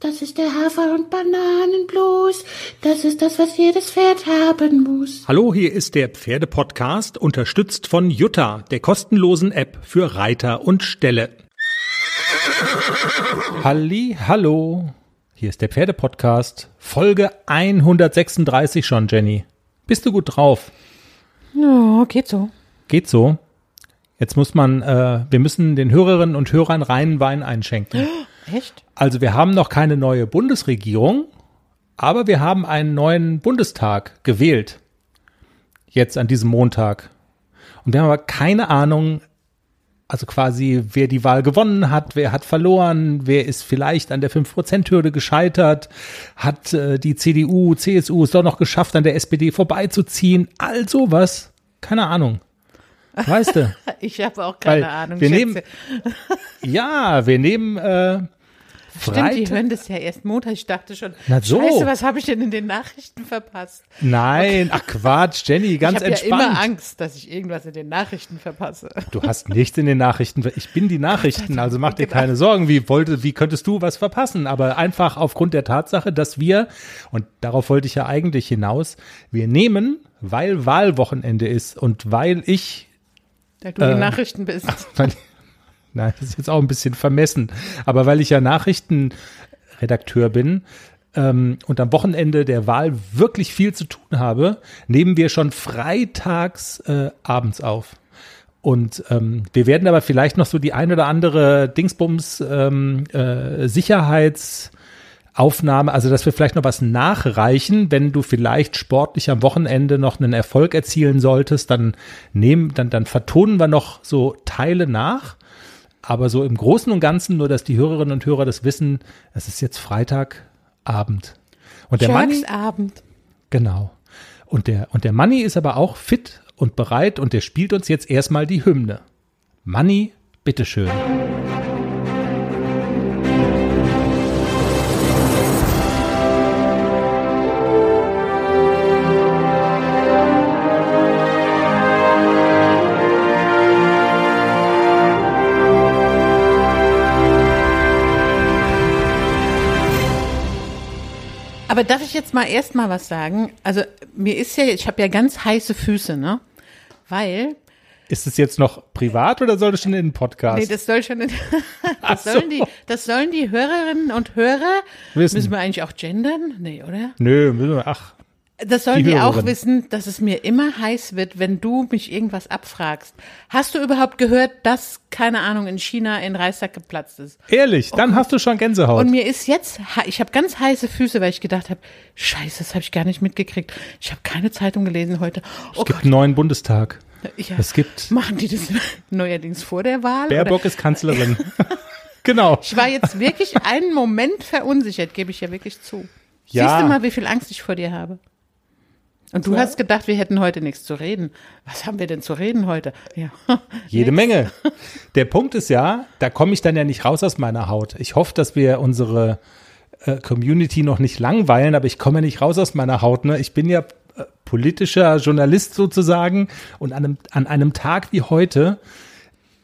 Das ist der Hafer- und Bananenblues. Das ist das, was jedes Pferd haben muss. Hallo, hier ist der Pferdepodcast, unterstützt von Jutta, der kostenlosen App für Reiter und Ställe. Halli, hallo. Hier ist der Pferdepodcast, Folge 136 schon, Jenny. Bist du gut drauf? Ja, geht so. Geht so. Jetzt muss man, äh, wir müssen den Hörerinnen und Hörern reinen Wein einschenken. Echt? Also wir haben noch keine neue Bundesregierung, aber wir haben einen neuen Bundestag gewählt. Jetzt an diesem Montag. Und wir haben aber keine Ahnung, also quasi, wer die Wahl gewonnen hat, wer hat verloren, wer ist vielleicht an der 5%-Hürde gescheitert, hat äh, die CDU, CSU es doch noch geschafft, an der SPD vorbeizuziehen, all sowas. Keine Ahnung. Weißt du? Ich habe auch keine Weil Ahnung. Wir Schätze. nehmen, ja, wir nehmen äh, Stimmt, die Freitag- hören das ja erst Montag. Ich dachte schon, Na so. scheiße, was habe ich denn in den Nachrichten verpasst? Nein, ach Quatsch, Jenny, ganz ich habe ja entspannt. immer Angst, dass ich irgendwas in den Nachrichten verpasse. Du hast nichts in den Nachrichten. Ich bin die Nachrichten, also mach dir Genau. keine Sorgen. Wie wollte, wie könntest du was verpassen? Aber einfach aufgrund der Tatsache, dass wir, und darauf wollte ich ja eigentlich hinaus, wir nehmen, weil Wahlwochenende ist und weil ich, Da du die Nachrichten bist. weil, nein, das ist jetzt auch ein bisschen vermessen, aber weil ich ja Nachrichtenredakteur bin, ähm, und am Wochenende der Wahl wirklich viel zu tun habe, nehmen wir schon freitags äh, abends auf. Und ähm, wir werden aber vielleicht noch so die ein oder andere Dingsbums ähm, äh, also dass wir vielleicht noch was nachreichen, wenn du vielleicht sportlich am Wochenende noch einen Erfolg erzielen solltest, dann nehmen, dann, dann vertonen wir noch so Teile nach. Aber so im Großen und Ganzen, nur dass die Hörerinnen und Hörer das wissen, es ist jetzt Freitagabend. Und der Manni, Abend. Genau. Und der, und der Manni ist aber auch fit und bereit und der spielt uns jetzt erstmal die Hymne. Manni, bitteschön. Aber darf ich jetzt mal erst mal was sagen? Also mir ist ja, ich habe ja ganz heiße Füße, ne? Weil, Ist es jetzt noch privat oder soll das schon in den Podcast? nee, das soll schon, in, das so. sollen die, das sollen die Hörerinnen und Hörer, Wissen. müssen wir eigentlich auch gendern? Nee, oder? Nö, müssen wir- ach, Das sollen Die die, auch wissen, dass es mir immer heiß wird, wenn du mich irgendwas abfragst. Hast du überhaupt gehört, dass, keine Ahnung, in China ein Reissack geplatzt ist? ehrlich, dann hast du schon Gänsehaut. Und mir ist jetzt, ich habe ganz heiße Füße, weil ich gedacht habe, scheiße, das habe ich gar nicht mitgekriegt. Ich habe keine Zeitung gelesen heute. Oh es gibt einen neuen Bundestag. Gott, ja. Es gibt, machen die das neuerdings vor der Wahl? Baerbock oder? ist Kanzlerin. genau. Ich war jetzt wirklich einen Moment verunsichert, gebe ich ja wirklich zu. Ja. Siehst du mal, wie viel Angst ich vor dir habe? Und du hast gedacht, wir hätten heute nichts zu reden. Was haben wir denn zu reden heute? Ja. Jede. Menge. Der Punkt ist ja, da komme ich dann ja nicht raus aus meiner Haut. Ich hoffe, dass wir unsere äh, Community noch nicht langweilen, aber ich komme ja nicht raus aus meiner Haut. Ne? Ich bin ja äh, politischer Journalist sozusagen und an einem, an einem Tag wie heute,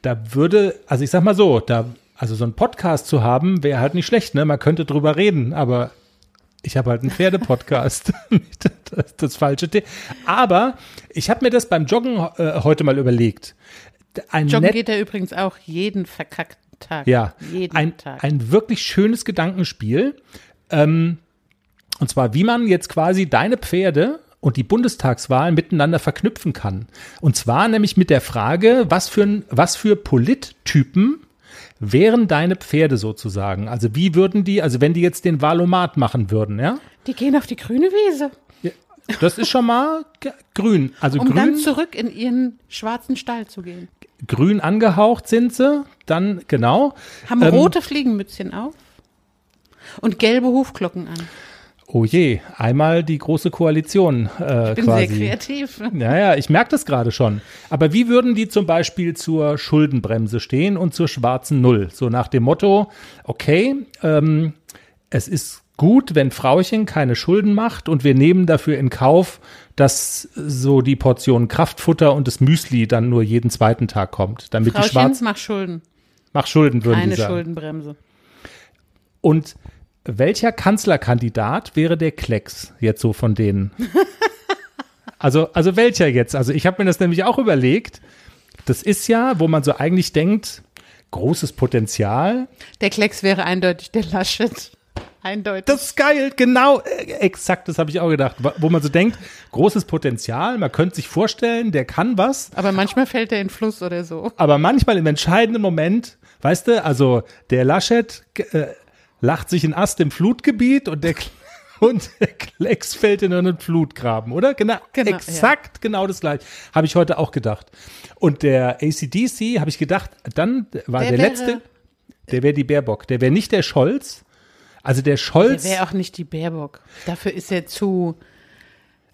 da würde, also ich sag mal so, da, also so ein Podcast zu haben, wäre halt nicht schlecht, ne? Man könnte drüber reden, aber ich habe halt einen Pferdepodcast. das ist das falsche Thema. Aber ich habe mir das beim Joggen äh, heute mal überlegt. Ein Joggen geht er übrigens auch jeden verkackten Tag. ja, Jeden ein, Tag. ein wirklich schönes Gedankenspiel. Ähm, und zwar, wie man jetzt quasi deine Pferde und die Bundestagswahl miteinander verknüpfen kann. Und zwar nämlich mit der Frage, was für, was für Polittypen wären deine Pferde sozusagen? Also wie würden die, also wenn die jetzt den Wahlomat machen würden, ja? Die gehen auf die grüne Wiese, Das ist schon mal grün. Also um dann grün, zurück in ihren schwarzen Stall zu gehen. grün angehaucht sind sie. Dann, genau. Haben Ähm, rote Fliegenmützchen auf und gelbe Hufglocken an. Oh je, einmal die große Koalition äh, Ich bin quasi. sehr kreativ. Naja, ich merke das gerade schon. Aber wie würden die zum Beispiel zur Schuldenbremse stehen und zur schwarzen Null? So nach dem Motto, okay, ähm, es ist gut, wenn Frauchen keine Schulden macht und wir nehmen dafür in Kauf, dass so die Portion Kraftfutter und das Müsli dann nur jeden zweiten Tag kommt, damit die Frauchen, schwarz mach Schulden. mach Schulden würden Keine die sagen. Schuldenbremse. Und welcher Kanzlerkandidat wäre der Klecks jetzt so von denen? also, also welcher jetzt? Also ich habe mir das nämlich auch überlegt. Das ist ja, wo man so eigentlich denkt, großes Potenzial. Der Klecks wäre eindeutig der Laschet. Eindeutig. Das ist geil, genau, äh, exakt, das habe ich auch gedacht. Wo man so denkt, großes Potenzial, man könnte sich vorstellen, der kann was. Aber manchmal fällt er in den Fluss oder so. Aber manchmal im entscheidenden Moment, weißt du, also der Laschet äh, lacht sich ein Ast im Flutgebiet und der und der Klecks fällt in einen Flutgraben, oder? Genau, Genau, exakt genau das gleiche. Habe ich heute auch gedacht. Und der ACDC, habe ich gedacht, dann war Der der, wäre- letzte, der wäre die Baerbock. Der wäre nicht der Scholz. Also der Der Scholz, wäre auch nicht die Baerbock. Dafür ist er zu.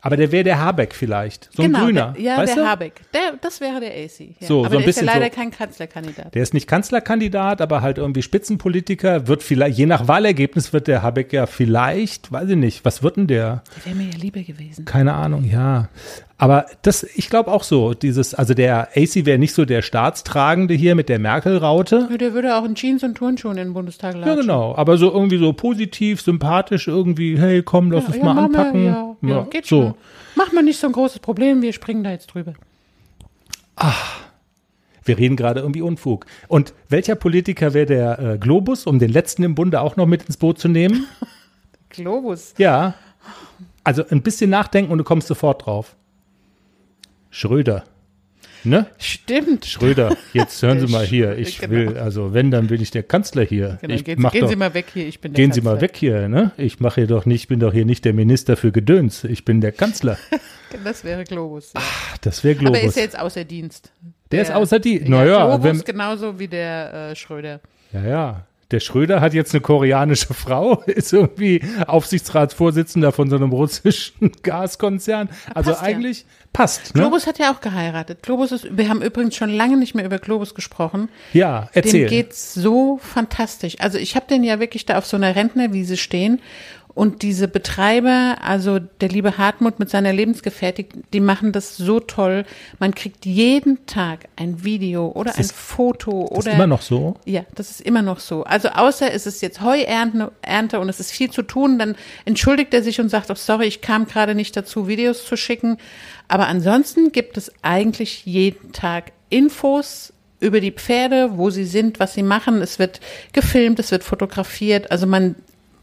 Aber der wäre der Habeck vielleicht. So ein genau, Grüner. Der, ja, weißt der du? Habeck. Der, das wäre der AC. Ja. So, aber so ein der bisschen ist ja leider so. kein Kanzlerkandidat. Der ist nicht Kanzlerkandidat, aber halt irgendwie Spitzenpolitiker. Wird vielleicht, je nach Wahlergebnis wird der Habeck ja vielleicht, weiß ich nicht, was wird denn der? Der wäre mir ja lieber gewesen. Keine Ahnung, ja. Aber das, ich glaube auch so, dieses, also der AC wäre nicht so der Staatstragende hier mit der Merkel-Raute. Ja, der würde auch in Jeans und Turnschuhen in den Bundestag latschen. Ja, genau. Aber so irgendwie so positiv, sympathisch, irgendwie, hey, komm, lass Ja, uns ja, mal anpacken. ja, ja, geht so. schon. Mach mal nicht so ein großes Problem, wir springen da jetzt drüber. Wir reden gerade irgendwie Unfug. Und welcher Politiker wäre der äh, Globus, um den letzten im Bunde auch noch mit ins Boot zu nehmen? Globus. Ja. Also ein bisschen nachdenken und du kommst sofort drauf. Schröder. Ne? Stimmt. Schröder, jetzt hören Sie Der mal hier. Ich genau. will, also wenn, dann bin ich der Kanzler hier. Genau, ich gehen, mach gehen doch, Sie mal weg hier, ich bin der gehen Sie Kanzler. mal weg hier, ne? Ich mache hier doch nicht, ich bin doch hier nicht der Minister für Gedöns. Ich bin der Kanzler. Das wäre Globus. Ja. Ach, das wäre Globus. Aber er ist ja jetzt außer Dienst. Der ist außer Dienst. Ja, Naja, Globus wenn- genauso wie der äh, Schröder. Ja, ja. Der Schröder hat jetzt eine koreanische Frau, ist irgendwie Aufsichtsratsvorsitzender von so einem russischen Gaskonzern. Also passt ja. eigentlich passt, ne? Globus hat ja auch geheiratet. Globus ist, wir haben übrigens schon lange nicht mehr über Globus gesprochen. Ja, erzähl. Dem geht's so fantastisch. Also ich habe den ja wirklich da auf so einer Rentnerwiese stehen und diese Betreiber, also der liebe Hartmut mit seiner Lebensgefährtin, die machen das so toll. Man kriegt jeden Tag ein Video oder ein ist- Foto das oder ist immer noch so. ja, das ist immer noch so. Also außer es ist jetzt Heuernte Ernte und es ist viel zu tun, dann entschuldigt er sich und sagt, oh sorry, ich kam gerade nicht dazu, Videos zu schicken. Aber ansonsten gibt es eigentlich jeden Tag Infos über die Pferde, wo sie sind, was sie machen. Es wird gefilmt, es wird fotografiert. Also man,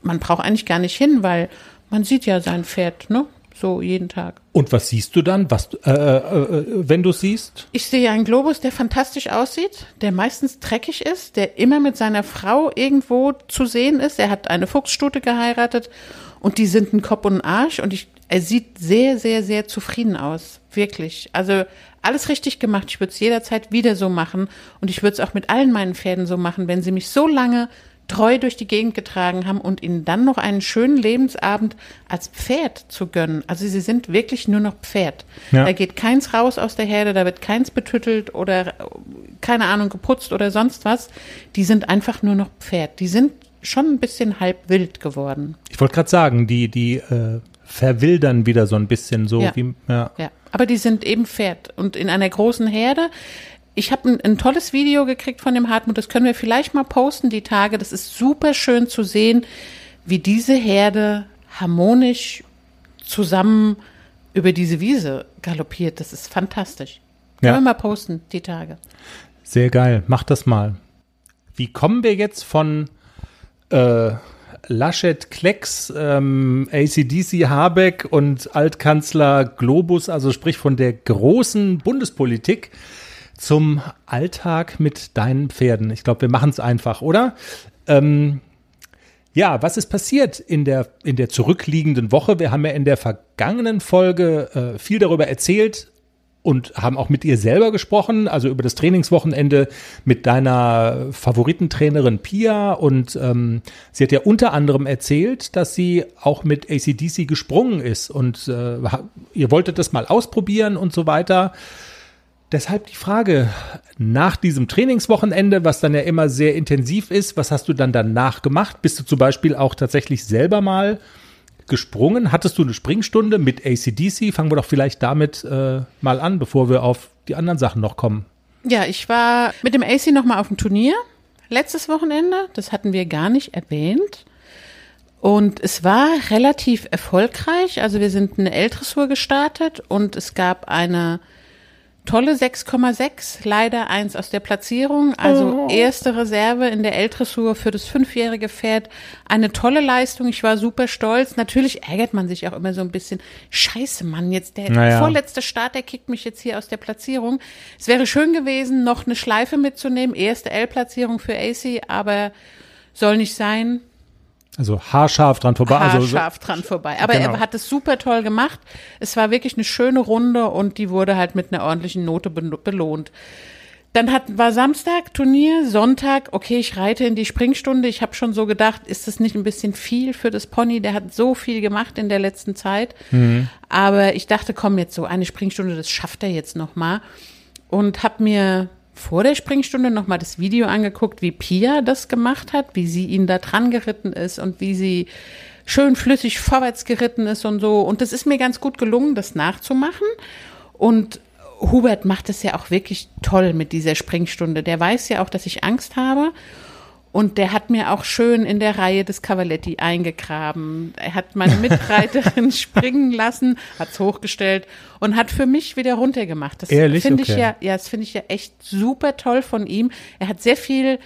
man braucht eigentlich gar nicht hin, weil man sieht ja sein Pferd, ne? So jeden Tag. Und was siehst du dann, was, du- äh, äh, äh, wenn du siehst? Ich sehe einen Globus, der fantastisch aussieht, der meistens dreckig ist, der immer mit seiner Frau irgendwo zu sehen ist. Er hat eine Fuchsstute geheiratet und die sind ein Kopf und ein Arsch und ich, er sieht sehr, sehr, sehr zufrieden aus. Wirklich. Also alles richtig gemacht. Ich würde es jederzeit wieder so machen und ich würde es auch mit allen meinen Pferden so machen, wenn sie mich so lange treu durch die Gegend getragen haben und ihnen dann noch einen schönen Lebensabend als Pferd zu gönnen. Also sie sind wirklich nur noch Pferd. Ja. Da geht keins raus aus der Herde, da wird keins betüttelt oder keine Ahnung geputzt oder sonst was. Die sind einfach nur noch Pferd. Die sind schon ein bisschen halb wild geworden. Ich wollte gerade sagen, die, die äh, verwildern wieder so ein bisschen so Ja. wie, ja. Ja, aber die sind eben Pferd und in einer großen Herde. Ich habe ein, ein tolles Video gekriegt von dem Hartmut, das können wir vielleicht mal posten die Tage. Das ist super schön zu sehen, wie diese Herde harmonisch zusammen über diese Wiese galoppiert. Das ist fantastisch. Können Ja. wir mal posten die Tage. Sehr geil, mach das mal. Wie kommen wir jetzt von äh, Laschet, Klecks, ähm, ACDC, Habeck und Altkanzler Globus, also sprich von der großen Bundespolitik zum Alltag mit deinen Pferden? Ich glaube, wir machen es einfach, oder? Ähm, ja, was ist passiert in der, in der zurückliegenden Woche? Wir haben ja in der vergangenen Folge äh, viel darüber erzählt und haben auch mit ihr selber gesprochen, also über das Trainingswochenende mit deiner Favoritentrainerin Pia. Und ähm, sie hat ja unter anderem erzählt, dass sie auch mit ACDC gesprungen ist und äh, ihr wolltet das mal ausprobieren und so weiter. Deshalb die Frage, nach diesem Trainingswochenende, was dann ja immer sehr intensiv ist, was hast du dann danach gemacht? Bist du zum Beispiel auch tatsächlich selber mal gesprungen? Hattest du eine Springstunde mit ACDC? Fangen wir doch vielleicht damit äh, mal an, bevor wir auf die anderen Sachen noch kommen. Ja, ich war mit dem AC noch mal auf dem Turnier letztes Wochenende. Das hatten wir gar nicht erwähnt. Und es war relativ erfolgreich. Also wir sind eine L-Dressur gestartet und es gab eine tolle 6,6, leider eins aus der Platzierung. Also Oh. erste Reserve in der L-Dressur für das fünfjährige Pferd. Eine tolle Leistung. Ich war super stolz. Natürlich ärgert man sich auch immer so ein bisschen. Scheiße, Mann, jetzt der Naja. vorletzte Start, der kickt mich jetzt hier aus der Platzierung. Es wäre schön gewesen, noch eine Schleife mitzunehmen. Erste L-Platzierung für AC, aber soll nicht sein Also haarscharf dran vorbei. Also so- haarscharf dran vorbei. Aber Genau. er hat es super toll gemacht. Es war wirklich eine schöne Runde und die wurde halt mit einer ordentlichen Note be- belohnt. Dann hat, war Samstag Turnier, Sonntag, okay, ich reite in die Springstunde. Ich habe schon so gedacht, ist das nicht ein bisschen viel für das Pony? Der hat so viel gemacht in der letzten Zeit. Aber ich dachte, komm jetzt so, eine Springstunde, das schafft er jetzt noch mal. Und habe mir vor der Springstunde noch mal das Video angeguckt, wie Pia das gemacht hat, wie sie ihn da dran geritten ist und wie sie schön flüssig vorwärts geritten ist und so. Und das ist mir ganz gut gelungen, das nachzumachen. Und Hubert macht es ja auch wirklich toll mit dieser Springstunde. Der weiß ja auch, dass ich Angst habe. Und der hat mir auch schön in der Reihe des Cavaletti eingegraben. Er hat meine Mitreiterin springen lassen, hat's hochgestellt und hat für mich wieder runtergemacht. Das finde ich Okay. ja, ja, das finde ich ja echt super toll von ihm. Er hat sehr viel,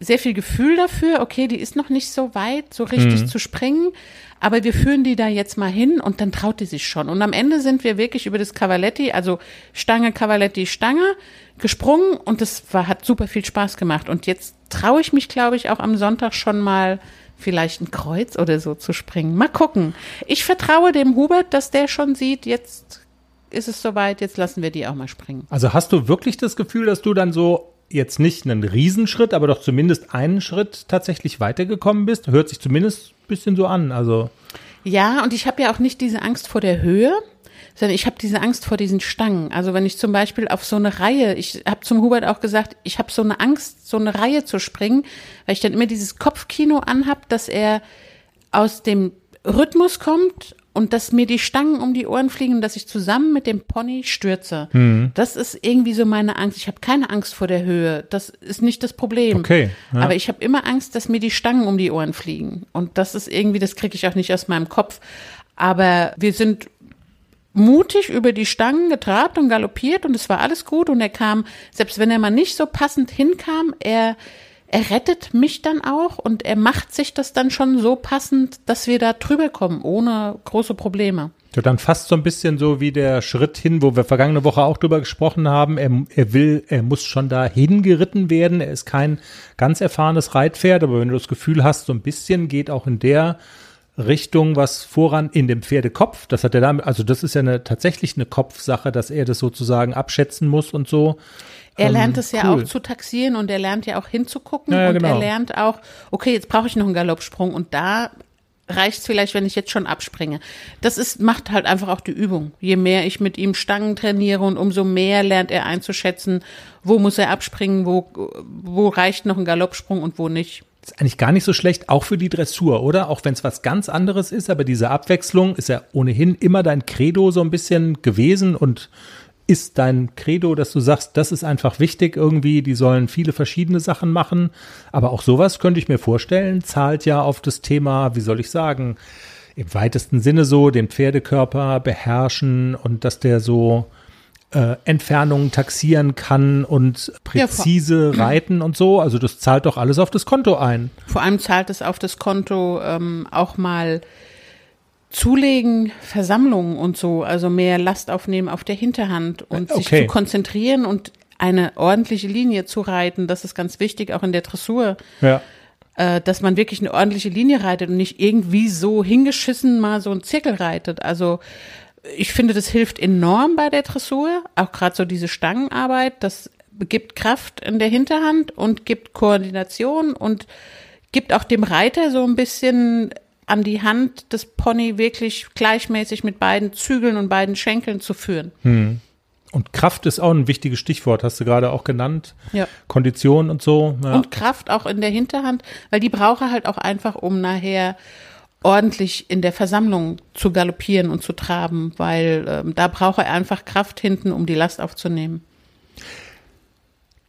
sehr viel Gefühl dafür. Okay, die ist noch nicht so weit, so richtig zu springen. Aber wir führen die da jetzt mal hin und dann traut die sich schon. Und am Ende sind wir wirklich über das Cavaletti, also Stange, Cavaletti, Stange, gesprungen und das war, hat super viel Spaß gemacht. Und jetzt traue ich mich, glaube ich, auch am Sonntag schon mal vielleicht ein Kreuz oder so zu springen. Mal gucken. Ich vertraue dem Hubert, dass der schon sieht, jetzt ist es soweit, jetzt lassen wir die auch mal springen. Also hast du wirklich das Gefühl, dass du dann so jetzt nicht einen Riesenschritt, aber doch zumindest einen Schritt tatsächlich weitergekommen bist? Hört sich zumindest ein bisschen so an. Also Ja, und ich habe ja auch nicht diese Angst vor der Höhe, sondern ich habe diese Angst vor diesen Stangen. Also wenn ich zum Beispiel auf so eine Reihe, ich habe zum Hubert auch gesagt, ich habe so eine Angst, so eine Reihe zu springen, weil ich dann immer dieses Kopfkino anhab, dass er aus dem Rhythmus kommt und dass mir die Stangen um die Ohren fliegen und dass ich zusammen mit dem Pony stürze. Das ist irgendwie so meine Angst. Ich habe keine Angst vor der Höhe. Das ist nicht das Problem. Okay, ja. Aber ich habe immer Angst, dass mir die Stangen um die Ohren fliegen. Und das ist irgendwie, das kriege ich auch nicht aus meinem Kopf. Aber wir sind mutig über die Stangen getrabt und galoppiert und es war alles gut und er kam, selbst wenn er mal nicht so passend hinkam, er, er rettet mich dann auch und er macht sich das dann schon so passend, dass wir da drüber kommen, ohne große Probleme. ja, dann fast so ein bisschen so wie der Schritt hin, wo wir vergangene Woche auch drüber gesprochen haben. Er, er will, er muss schon da hingeritten werden. Er ist kein ganz erfahrenes Reitpferd, aber wenn du das Gefühl hast, so ein bisschen geht auch in der Richtung was voran in dem Pferdekopf. Das hat er damit, also das ist ja eine, tatsächlich eine Kopfsache, dass er das sozusagen abschätzen muss und so. Er Ähm, lernt es ja cool. auch zu taxieren und er lernt ja auch hinzugucken Ja, ja, und er genau. lernt auch, okay, jetzt brauche ich noch einen Galoppsprung und da reicht es vielleicht, wenn ich jetzt schon abspringe. Das ist, macht halt einfach auch die Übung. Je mehr ich mit ihm Stangen trainiere und umso mehr lernt er einzuschätzen, wo muss er abspringen, wo, wo reicht noch ein Galoppsprung und wo nicht. Ist eigentlich gar nicht so schlecht, auch für die Dressur, oder? Auch wenn es was ganz anderes ist, aber diese Abwechslung ist ja ohnehin immer dein Credo so ein bisschen gewesen und ist dein Credo, dass du sagst, das ist einfach wichtig irgendwie, die sollen viele verschiedene Sachen machen, aber auch sowas könnte ich mir vorstellen, zahlt ja auf das Thema, wie soll ich sagen, im weitesten Sinne so, den Pferdekörper beherrschen und dass der so äh, Entfernungen taxieren kann und präzise reiten und so. Also das zahlt doch alles auf das Konto ein. Vor allem zahlt es auf das Konto ähm, auch mal zulegen, Versammlungen und so, also mehr Last aufnehmen auf der Hinterhand und Äh, sich okay. zu konzentrieren und eine ordentliche Linie zu reiten. Das ist ganz wichtig, auch in der Dressur, Ja. äh, dass man wirklich eine ordentliche Linie reitet und nicht irgendwie so hingeschissen mal so einen Zirkel reitet. Also ich finde, das hilft enorm bei der Dressur, auch gerade so diese Stangenarbeit, das gibt Kraft in der Hinterhand und gibt Koordination und gibt auch dem Reiter so ein bisschen an die Hand, das Pony wirklich gleichmäßig mit beiden Zügeln und beiden Schenkeln zu führen. Und Kraft ist auch ein wichtiges Stichwort, hast du gerade auch genannt. Ja. Kondition und so. Ja. Und Kraft auch in der Hinterhand, weil die braucht er halt auch einfach, um nachher ordentlich in der Versammlung zu galoppieren und zu traben, weil ähm, da braucht er einfach Kraft hinten, um die Last aufzunehmen.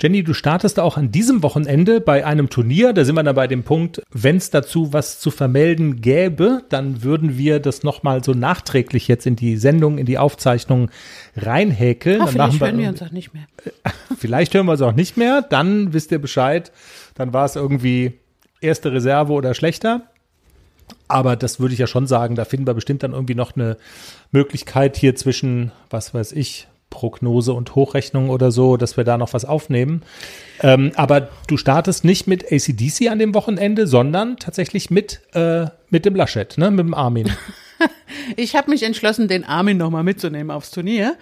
Jenny, du startest auch an diesem Wochenende bei einem Turnier. Da sind wir dann bei dem Punkt, wenn es dazu was zu vermelden gäbe, dann würden wir das nochmal so nachträglich jetzt in die Sendung, in die Aufzeichnung reinhäkeln. Machen hören wir uns auch nicht mehr. Vielleicht hören wir es auch nicht mehr. Dann wisst ihr Bescheid. Dann war es irgendwie erste Reserve oder schlechter. Aber das würde ich ja schon sagen, da finden wir bestimmt dann irgendwie noch eine Möglichkeit hier zwischen, was weiß ich, Prognose und Hochrechnung oder so, dass wir da noch was aufnehmen. Ähm, aber du startest nicht mit ACDC an dem Wochenende, sondern tatsächlich mit, äh, mit dem Laschet, ne? mit dem Armin. Ich habe mich entschlossen, den Armin nochmal mitzunehmen aufs Turnier,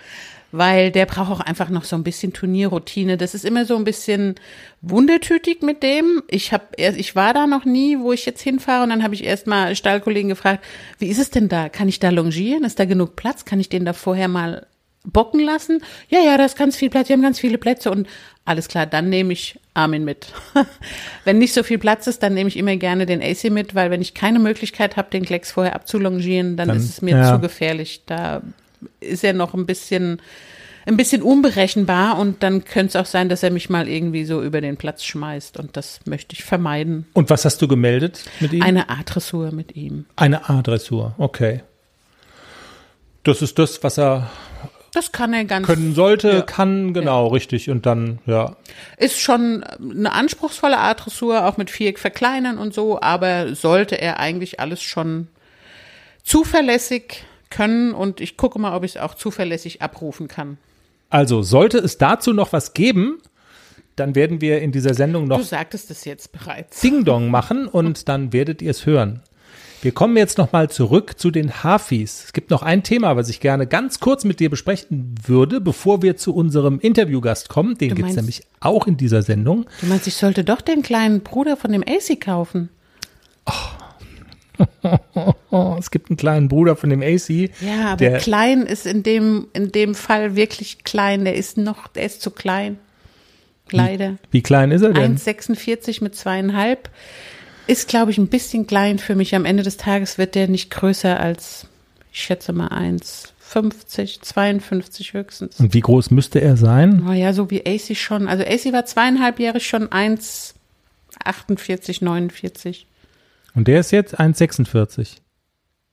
weil der braucht auch einfach noch so ein bisschen Turnierroutine. Das ist immer so ein bisschen wundertütig mit dem. Ich habe ich war da noch nie, wo ich jetzt hinfahre und dann habe ich erstmal Stallkollegen gefragt, wie ist es denn da? Kann ich da longieren? Ist da genug Platz? Kann ich den da vorher mal bocken lassen? Ja, ja, da ist ganz viel Platz. Wir haben ganz viele Plätze und alles klar, dann nehme ich Armin mit. wenn nicht so viel Platz ist, dann nehme ich immer gerne den AC mit, weil wenn ich keine Möglichkeit habe, den Klecks vorher abzulongieren, dann, Dann- ist es mir ja. zu gefährlich. Da ist er noch ein bisschen, ein bisschen unberechenbar und dann könnte es auch sein, dass er mich mal irgendwie so über den Platz schmeißt und das möchte ich vermeiden. Und was hast du gemeldet mit ihm? Eine A-Dressur mit ihm. Eine A-Dressur, okay. Das ist das, was er Das kann er ganz. können sollte, Ja. kann, genau, richtig. Und dann, ja. Ist schon eine anspruchsvolle A-Dressur, auch mit Viereck verkleinern und so, aber sollte er eigentlich alles schon zuverlässig können und ich gucke mal, ob ich es auch zuverlässig abrufen kann. Also, sollte es dazu noch was geben, dann werden wir in dieser Sendung Du noch sagtest es jetzt bereits. Ding Dong machen und dann werdet ihr es hören. Wir kommen jetzt nochmal zurück zu den Hafis. Es gibt noch ein Thema, was ich gerne ganz kurz mit dir besprechen würde, bevor wir zu unserem Interviewgast kommen. Den gibt's meinst- nämlich auch in dieser Sendung. Du meinst, ich sollte doch den kleinen Bruder von dem AC kaufen? Oh, es gibt einen kleinen Bruder von dem AC. Ja, aber der, klein ist in dem, in dem Fall wirklich klein. Der ist noch, der ist zu klein. Leider. Wie klein ist er denn? 1,46 mit zweieinhalb ist, glaube ich, ein bisschen klein für mich. Am Ende des Tages wird der nicht größer als, ich schätze mal, 1,50, 52 höchstens. Und wie groß müsste er sein? Naja, so wie AC schon. Also AC war zweieinhalbjährig schon 1,48, 49. Und der ist jetzt 1,46.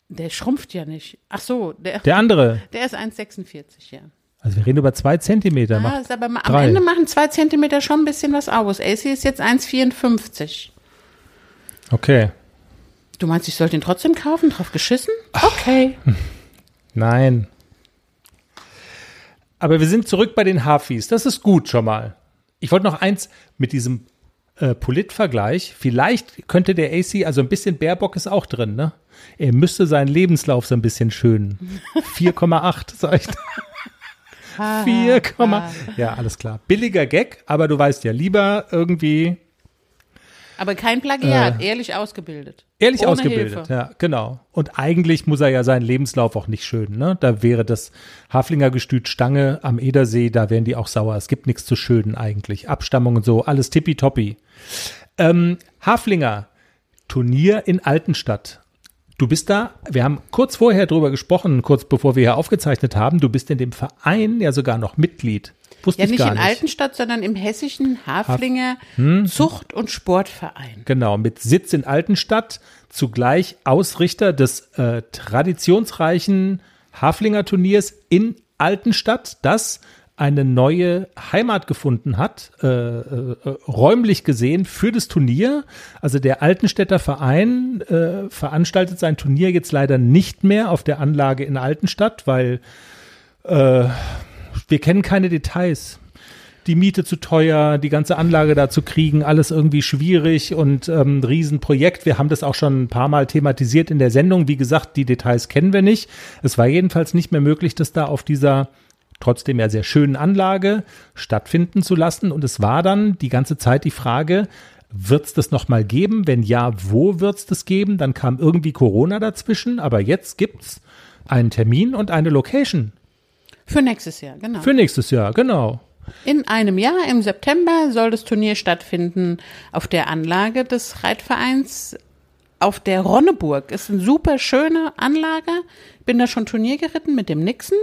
Der schrumpft ja nicht. Ach so, der, Der andere, der ist 1,46, ja. also wir reden über zwei Zentimeter. Ah, macht ist aber am drei. Ende machen zwei Zentimeter schon ein bisschen was aus. AC ist jetzt 1,54. Okay. Du meinst, ich sollte ihn trotzdem kaufen? Drauf geschissen? Okay. Nein. Aber wir sind zurück bei den Hafis. Das ist gut schon mal. Ich wollte noch eins mit diesem äh, Polit-Vergleich. Vielleicht könnte der AC, also ein bisschen Baerbock ist auch drin, ne? Er müsste seinen Lebenslauf so ein bisschen schönen. 4,8, sag ich. 4, ja, alles klar. Billiger Gag, aber du weißt ja, lieber irgendwie Aber kein Plagiat, ehrlich ausgebildet. Ehrlich Ohne ausgebildet, Hilfe. ja, genau. Und eigentlich muss er ja seinen Lebenslauf auch nicht schönen, ne? Da wäre das Haflinger Gestüt Stange am Edersee, da wären die auch sauer. Es gibt nichts zu schönen eigentlich. Abstammung und so, alles tippitoppi. Ähm, Haflinger, Turnier in Altenstadt. Du bist da, wir haben kurz vorher drüber gesprochen, kurz bevor wir hier aufgezeichnet haben, du bist in dem Verein ja sogar noch Mitglied. Wusste Ja, ich nicht gar in nicht. Altenstadt, sondern im hessischen Haflinger Hm? Zucht- und Sportverein. Genau, mit Sitz in Altenstadt, zugleich Ausrichter des äh, traditionsreichen Haflinger Turniers in Altenstadt, das eine neue Heimat gefunden hat, äh, äh, räumlich gesehen für das Turnier. Also der Altenstädter Verein äh, veranstaltet sein Turnier jetzt leider nicht mehr auf der Anlage in Altenstadt, weil äh, wir kennen keine Details die Miete zu teuer, die ganze Anlage da zu kriegen, alles irgendwie schwierig und ähm, Riesenprojekt. Wir haben das auch schon ein paar Mal thematisiert in der Sendung. Wie gesagt, die Details kennen wir nicht. Es war jedenfalls nicht mehr möglich, das da auf dieser trotzdem ja sehr schönen Anlage stattfinden zu lassen. Und es war dann die ganze Zeit die Frage, wird es das nochmal geben? Wenn ja, wo wird es das geben? Dann kam irgendwie Corona dazwischen, aber jetzt gibt's einen Termin und eine Location Für nächstes Jahr, genau. für nächstes Jahr, genau. In einem Jahr, im September, soll das Turnier stattfinden auf der Anlage des Reitvereins auf der Ronneburg. Ist eine super schöne Anlage. Bin da schon Turnier geritten mit dem Nixon.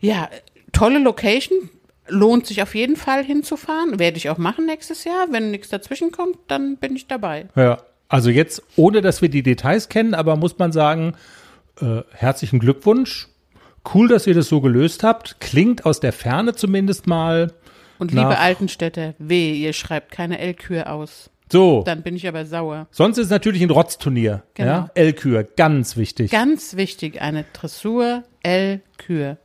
Ja, tolle Location. lohnt sich auf jeden Fall hinzufahren. Werde ich auch machen nächstes Jahr. Wenn nichts dazwischen kommt, dann bin ich dabei. Ja, also jetzt, ohne dass wir die Details kennen, aber muss man sagen, äh, herzlichen Glückwunsch. Cool, dass ihr das so gelöst habt. Klingt aus der Ferne zumindest mal. Und nach- liebe Altenstädte, weh, ihr schreibt keine L-Kür aus. So, Dann bin ich aber sauer. sonst ist es natürlich ein Rotzturnier. Genau. Ja? L-Kür, ganz wichtig. Ganz wichtig, eine Dressur L-Kür.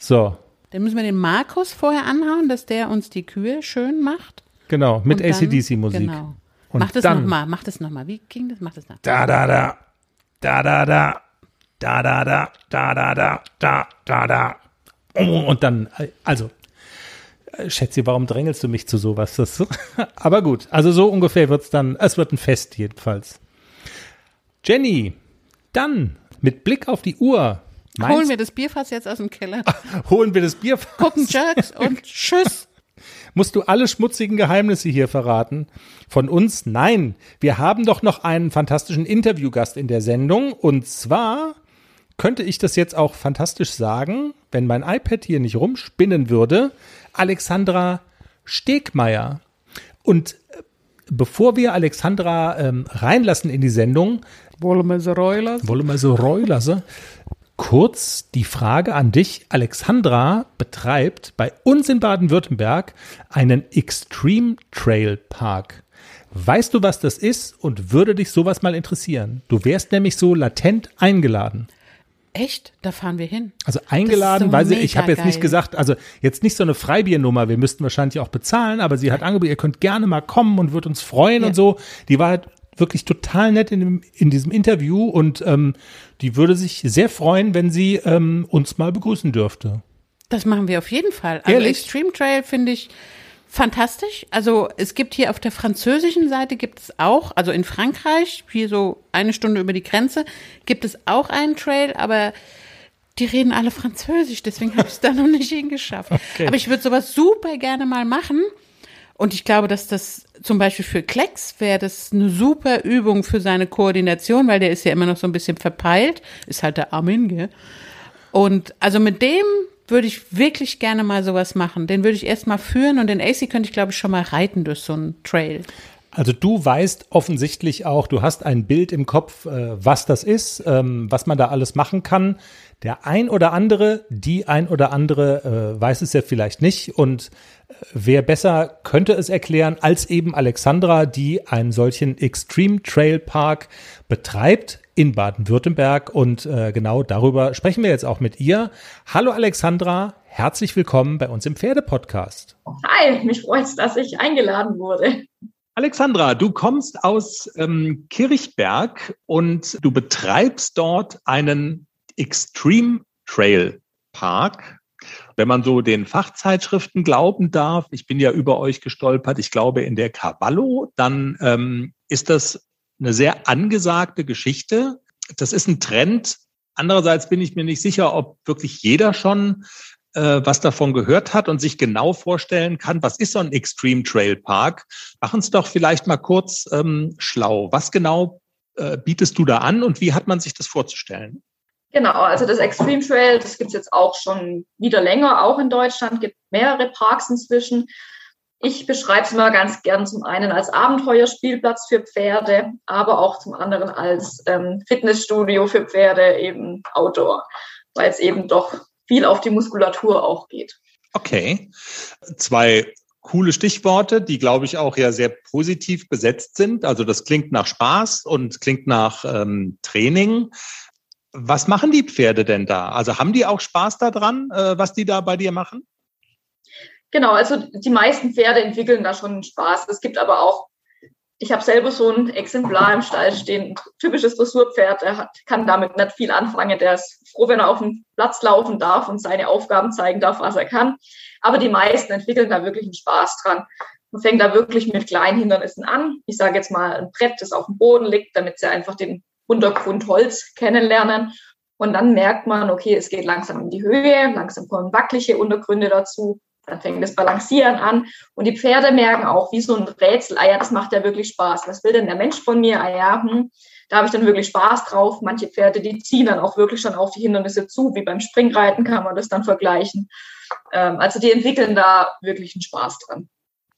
So, Dann müssen wir den Markus vorher anhauen, dass der uns die Kühe schön macht. genau, mit ACDC-Musik. Genau. Und mach das nochmal, mach das nochmal. Wie ging das? Mach das noch. Da, da, da. Da, da, da. Da, da, da. Da, da, da. Da, da, da. Und dann, also, Schätze, warum drängelst du mich zu sowas? Das, aber gut, also so ungefähr wird's dann, es wird ein Fest jedenfalls. Jenny, dann, mit Blick auf die Uhr, Holen meinst, wir das Bierfass jetzt aus dem Keller, holen wir das Bier. gucken Jerks und tschüss. Musst du alle schmutzigen Geheimnisse hier verraten? Von uns? Nein. Wir haben doch noch einen fantastischen Interviewgast in der Sendung. Und zwar könnte ich das jetzt auch fantastisch sagen, wenn mein iPad hier nicht rumspinnen würde. Alexandra Stegmeier. Und äh, bevor wir Alexandra ähm, reinlassen in die Sendung, Wollen wir so Reulers? wollen wir so Reulasse. Kurz die Frage an dich. Alexandra betreibt bei uns in Baden-Württemberg einen Extreme Trail Park. Weißt du, was das ist und würde dich sowas mal interessieren? Du wärst nämlich so latent eingeladen. Echt? Da fahren wir hin. Also eingeladen, so weil sie, ich habe jetzt nicht geil. gesagt, also jetzt nicht so eine Freibiernummer, wir müssten wahrscheinlich auch bezahlen, aber sie hat angeboten, ihr könnt gerne mal kommen und wird uns freuen Ja. und so. Die war halt wirklich total nett in, dem, in diesem Interview und ähm, die würde sich sehr freuen, wenn sie ähm, uns mal begrüßen dürfte. Das machen wir auf jeden Fall. Also Ehrlich? Extreme Trail finde ich fantastisch. Also es gibt hier auf der französischen Seite gibt es auch, also in Frankreich, hier so eine Stunde über die Grenze, gibt es auch einen Trail, aber die reden alle Französisch, deswegen habe ich es da noch nicht hingeschafft. Okay. Aber ich würde sowas super gerne mal machen. Und ich glaube, dass das zum Beispiel für Klecks wäre das eine super Übung für seine Koordination, weil der ist ja immer noch so ein bisschen verpeilt. Ist halt der Armin, gell? Und also mit dem würde ich wirklich gerne mal sowas machen. Den würde ich erst mal führen und den AC könnte ich, glaube ich, schon mal reiten durch so einen Trail. Also du weißt offensichtlich auch, du hast ein Bild im Kopf, äh, was das ist, ähm, was man da alles machen kann. Der ein oder andere, die ein oder andere äh, weiß es ja vielleicht nicht und äh, wer besser könnte es erklären als eben Alexandra, die einen solchen Extreme Trail Park betreibt in Baden-Württemberg und äh, genau darüber sprechen wir jetzt auch mit ihr. Hallo Alexandra, herzlich willkommen bei uns im Pferdepodcast. Hi, mich freut's, dass ich eingeladen wurde. Alexandra, du kommst aus ähm, Kirchberg und du betreibst dort einen Extreme Trail Park. Wenn man so den Fachzeitschriften glauben darf, ich bin ja über euch gestolpert, ich glaube in der Cavallo, dann ähm, ist das eine sehr angesagte Geschichte. Das ist ein Trend. Andererseits bin ich mir nicht sicher, ob wirklich jeder schon äh, was davon gehört hat und sich genau vorstellen kann, was ist so ein Extreme Trail Park. Machen es doch vielleicht mal kurz ähm, schlau. Was genau äh, bietest du da an und wie hat man sich das vorzustellen? Genau, also das Extreme Trail, das gibt's jetzt auch schon wieder länger, auch in Deutschland, gibt mehrere Parks inzwischen. Ich beschreibe es mal ganz gern zum einen als Abenteuerspielplatz für Pferde, aber auch zum anderen als ähm, Fitnessstudio für Pferde, eben Outdoor, weil es eben doch viel auf die Muskulatur auch geht. Okay. Zwei coole Stichworte, die, glaube ich, auch ja sehr positiv besetzt sind. Also das klingt nach Spaß und klingt nach ähm, Training. Was machen die Pferde denn da? Also haben die auch Spaß daran, äh, was die da bei dir machen? Genau, also die meisten Pferde entwickeln da schon Spaß. Es gibt aber auch, ich habe selber so ein Exemplar im Stall stehen, ein typisches Dressurpferd, der hat, kann damit nicht viel anfangen. Der ist froh, wenn er auf dem Platz laufen darf und seine Aufgaben zeigen darf, was er kann. Aber die meisten entwickeln da wirklich einen Spaß dran. Man fängt da wirklich mit kleinen Hindernissen an. Ich sage jetzt mal ein Brett, das auf dem Boden liegt, damit sie einfach den Untergrund Holz kennenlernen. Und dann merkt man, okay, es geht langsam in die Höhe, langsam kommen wackelige Untergründe dazu. Dann fängt das Balancieren an. Und die Pferde merken auch, wie so ein Rätsel, ah ja, das macht ja wirklich Spaß. Was will denn der Mensch von mir? Ah ja, hm, da habe ich dann wirklich Spaß drauf. Manche Pferde, die ziehen dann auch wirklich schon auf die Hindernisse zu, wie beim Springreiten kann man das dann vergleichen. Ähm, also die entwickeln da wirklich einen Spaß dran.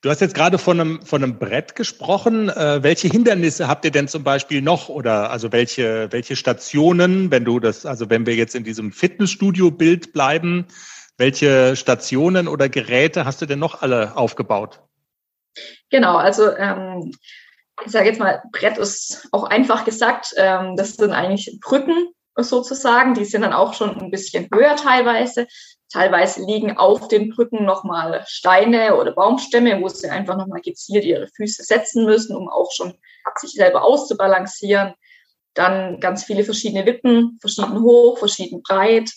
Du hast jetzt gerade von einem, von einem Brett gesprochen. Äh, welche Hindernisse habt ihr denn zum Beispiel noch oder also welche, welche Stationen, wenn du das, also wenn wir jetzt in diesem Fitnessstudio-Bild bleiben, welche Stationen oder Geräte hast du denn noch alle aufgebaut? Genau, also ähm, ich sage jetzt mal, Brett ist auch einfach gesagt, ähm, das sind eigentlich Brücken sozusagen, die sind dann auch schon ein bisschen höher teilweise. Teilweise liegen auf den Brücken nochmal Steine oder Baumstämme, wo sie einfach nochmal gezielt ihre Füße setzen müssen, um auch schon sich selber auszubalancieren. Dann ganz viele verschiedene Wippen, verschieden hoch, verschieden breit.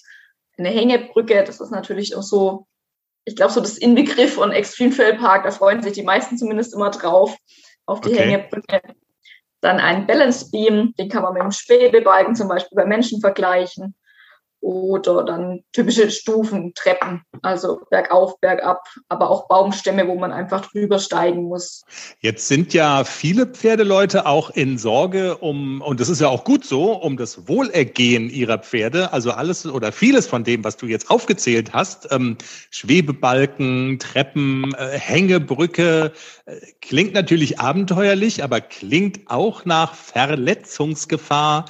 Eine Hängebrücke, das ist natürlich auch so, ich glaube, so das Inbegriff von Extreme Trail Park, da freuen sich die meisten zumindest immer drauf, auf die okay. Hängebrücke. Dann ein Balance Beam, den kann man mit dem Schwebebalken zum Beispiel bei Menschen vergleichen oder dann typische Stufen, Treppen, also bergauf, bergab, aber auch Baumstämme, wo man einfach drüber steigen muss. Jetzt sind ja viele Pferdeleute auch in Sorge um, und das ist ja auch gut so, um das Wohlergehen ihrer Pferde, also alles oder vieles von dem, was du jetzt aufgezählt hast, ähm, Schwebebalken, Treppen, äh, Hängebrücke, äh, klingt natürlich abenteuerlich, aber klingt auch nach Verletzungsgefahr.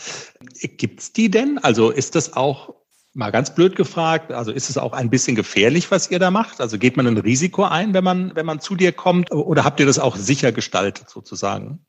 Gibt's die denn? Also ist das auch Mal ganz blöd gefragt, also ist es auch ein bisschen gefährlich, was ihr da macht? Also geht man ein Risiko ein, wenn man, wenn man zu dir kommt, oder habt ihr das auch sicher gestaltet sozusagen?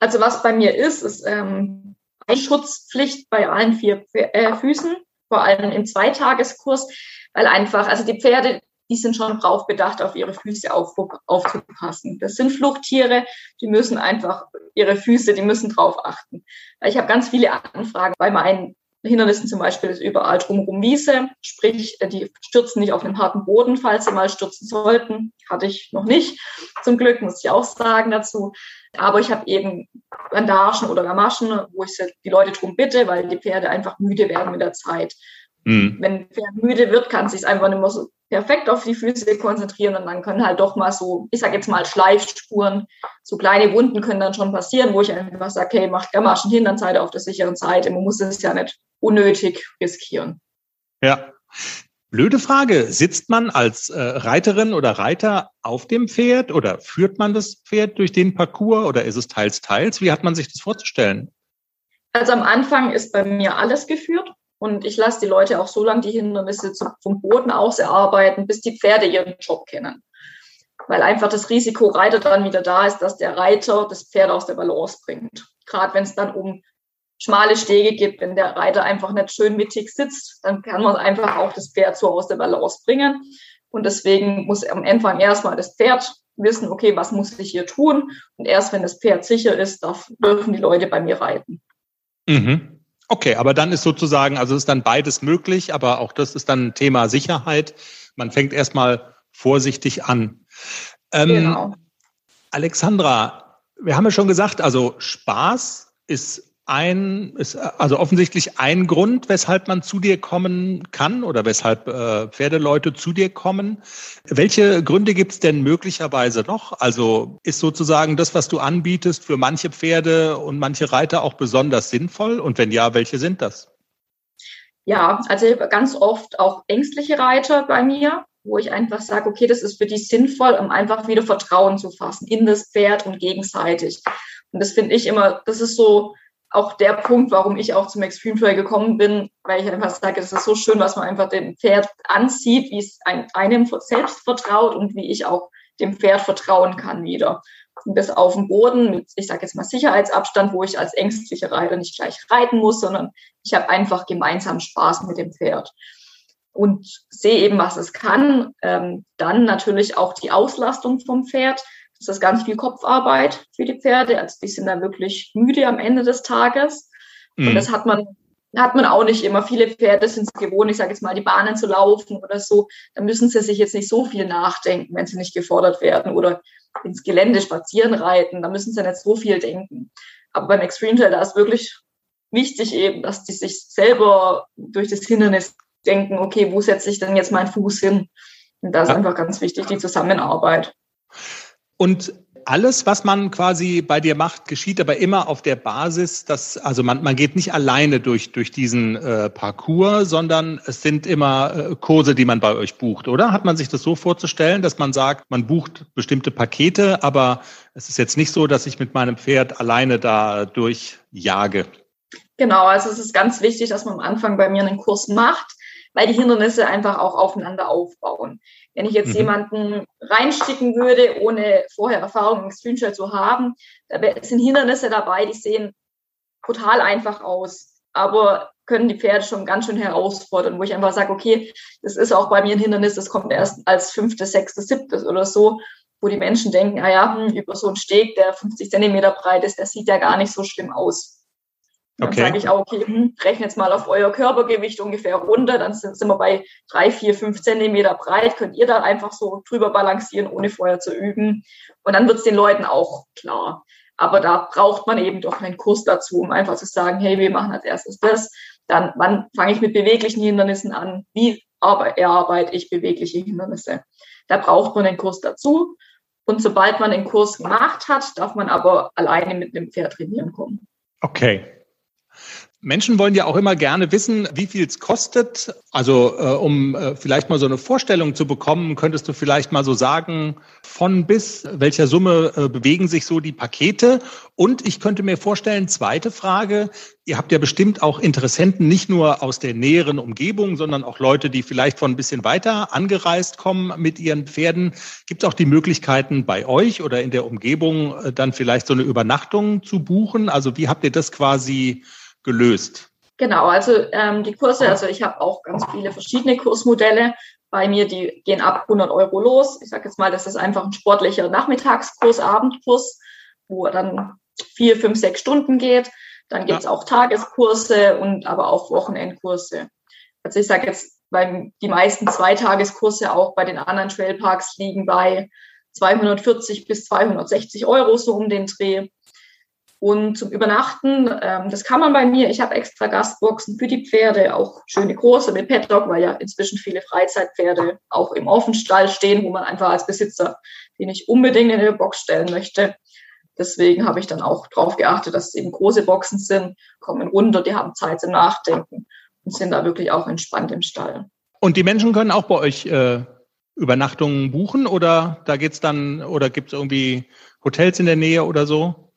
Also was bei mir ist, ist ähm, Schutzpflicht bei allen vier äh, Füßen, vor allem im Zweitageskurs, weil einfach, also die Pferde, die sind schon drauf bedacht, auf ihre Füße auf, aufzupassen. Das sind Fluchttiere, die müssen einfach ihre Füße, die müssen drauf achten. Ich habe ganz viele Anfragen bei meinen Hindernissen zum Beispiel ist überall drumherum Wiese, sprich, äh, die stürzen nicht auf einem harten Boden, falls sie mal stürzen sollten. Hatte ich noch nicht, zum Glück, muss ich auch sagen dazu. Aber ich habe eben Bandagen oder Gamaschen, wo ich die Leute drum bitte, weil die Pferde einfach müde werden mit der Zeit. Mhm. Wenn ein Pferd müde wird, kann es sich einfach nicht mehr so perfekt auf die Füße konzentrieren und dann können halt doch mal so, ich sage jetzt mal Schleifspuren, so kleine Wunden können dann schon passieren, wo ich einfach sage, okay, macht Gamaschen hin, dann seid ihr auf der sicheren Seite. Man muss es ja nicht unnötig riskieren. Ja. Blöde Frage. Sitzt man als äh, Reiterin oder Reiter auf dem Pferd oder führt man das Pferd durch den Parcours oder ist es teils, teils? Wie hat man sich das vorzustellen? Also am Anfang ist bei mir alles geführt und ich lasse die Leute auch so lange die Hindernisse vom Boden aus erarbeiten, bis die Pferde ihren Job kennen. Weil einfach das Risiko Reiter dann wieder da ist, dass der Reiter das Pferd aus der Balance bringt. Gerade wenn es dann um schmale Stege gibt, wenn der Reiter einfach nicht schön mittig sitzt, dann kann man einfach auch das Pferd so aus der Balance bringen. Und deswegen muss am Anfang erstmal das Pferd wissen, okay, was muss ich hier tun? Und erst wenn das Pferd sicher ist, darf, dürfen die Leute bei mir reiten. Mhm. Okay, aber dann ist sozusagen, also ist dann beides möglich, aber auch das ist dann Thema Sicherheit. Man fängt erstmal vorsichtig an. Ähm, genau. Alexandra, wir haben ja schon gesagt, also Spaß ist ein, ist also offensichtlich ein Grund, weshalb man zu dir kommen kann oder weshalb äh, Pferdeleute zu dir kommen. Welche Gründe gibt es denn möglicherweise noch? Also ist sozusagen das, was du anbietest, für manche Pferde und manche Reiter auch besonders sinnvoll? Und wenn ja, welche sind das? Ja, also ganz oft auch ängstliche Reiter bei mir, wo ich einfach sage, okay, das ist für die sinnvoll, um einfach wieder Vertrauen zu fassen in das Pferd und gegenseitig. Und das finde ich immer, das ist so auch der Punkt, warum ich auch zum Extreme Trail gekommen bin, weil ich einfach sage, es ist so schön, was man einfach dem Pferd anzieht, wie es einem selbst vertraut und wie ich auch dem Pferd vertrauen kann wieder. Das auf dem Boden mit, ich sage jetzt mal Sicherheitsabstand, wo ich als ängstliche Reiter nicht gleich reiten muss, sondern ich habe einfach gemeinsam Spaß mit dem Pferd und sehe eben, was es kann. Ähm, dann natürlich auch die Auslastung vom Pferd ist das ganz viel Kopfarbeit für die Pferde. Also die sind dann wirklich müde am Ende des Tages. Mhm. Und das hat man, hat man auch nicht immer. Viele Pferde sind es gewohnt, ich sage jetzt mal, die Bahnen zu laufen oder so. Da müssen sie sich jetzt nicht so viel nachdenken, wenn sie nicht gefordert werden oder ins Gelände spazieren reiten. Da müssen sie nicht so viel denken. Aber beim Extreme Trail, da ist wirklich wichtig eben, dass die sich selber durch das Hindernis denken, okay, wo setze ich denn jetzt meinen Fuß hin? Und da ist ja. einfach ganz wichtig die Zusammenarbeit. Und alles, was man quasi bei dir macht, geschieht aber immer auf der Basis, dass, also man, man geht nicht alleine durch, durch diesen äh, Parcours, sondern es sind immer äh, Kurse, die man bei euch bucht, oder? Hat man sich das so vorzustellen, dass man sagt, man bucht bestimmte Pakete, aber es ist jetzt nicht so, dass ich mit meinem Pferd alleine da durchjage? Genau, also es ist ganz wichtig, dass man am Anfang bei mir einen Kurs macht, weil die Hindernisse einfach auch aufeinander aufbauen. Wenn ich jetzt mhm. jemanden reinsticken würde, ohne vorher Erfahrung im Screenshot zu haben, da sind Hindernisse dabei, die sehen total einfach aus, aber können die Pferde schon ganz schön herausfordern, wo ich einfach sage, okay, das ist auch bei mir ein Hindernis, das kommt erst als fünftes, sechstes, siebtes oder so, wo die Menschen denken, ah ja, hm, über so einen Steg, der 50 Zentimeter breit ist, der sieht ja gar nicht so schlimm aus. Dann okay. sage ich auch, okay, hm, rechne jetzt mal auf euer Körpergewicht ungefähr runter, dann sind, sind wir bei drei, vier, fünf Zentimeter breit, könnt ihr da einfach so drüber balancieren, ohne vorher zu üben. Und dann wird es den Leuten auch klar. Aber da braucht man eben doch einen Kurs dazu, um einfach zu sagen, hey, wir machen als erstes das. Dann, wann fange ich mit beweglichen Hindernissen an? Wie erarbeite ich bewegliche Hindernisse? Da braucht man einen Kurs dazu. Und sobald man den Kurs gemacht hat, darf man aber alleine mit einem Pferd trainieren kommen. Okay, Menschen wollen ja auch immer gerne wissen, wie viel es kostet. Also äh, um äh, vielleicht mal so eine Vorstellung zu bekommen, könntest du vielleicht mal so sagen, von bis welcher Summe äh, bewegen sich so die Pakete? Und ich könnte mir vorstellen, zweite Frage, ihr habt ja bestimmt auch Interessenten nicht nur aus der näheren Umgebung, sondern auch Leute, die vielleicht von ein bisschen weiter angereist kommen mit ihren Pferden. Gibt es auch die Möglichkeiten bei euch oder in der Umgebung äh, dann vielleicht so eine Übernachtung zu buchen? Also wie habt ihr das quasi gelöst? Genau, also ähm, die Kurse, also ich habe auch ganz viele verschiedene Kursmodelle bei mir, die gehen ab 100 Euro los. Ich sage jetzt mal, das ist einfach ein sportlicher Nachmittagskurs, Abendkurs, wo dann vier, fünf, sechs Stunden geht. Dann gibt es ja. auch Tageskurse und aber auch Wochenendkurse. Also ich sage jetzt, weil die meisten Zweitageskurse auch bei den anderen Trailparks liegen bei 240 bis 260 Euro so um den Dreh. Und zum Übernachten, ähm, das kann man bei mir. Ich habe extra Gastboxen für die Pferde, auch schöne große mit Paddock, weil ja inzwischen viele Freizeitpferde auch im Offenstall stehen, wo man einfach als Besitzer die nicht unbedingt in eine Box stellen möchte. Deswegen habe ich dann auch darauf geachtet, dass es eben große Boxen sind, kommen runter, die haben Zeit zum Nachdenken und sind da wirklich auch entspannt im Stall. Und die Menschen können auch bei euch äh, Übernachtungen buchen oder da geht's dann oder gibt es irgendwie Hotels in der Nähe oder so?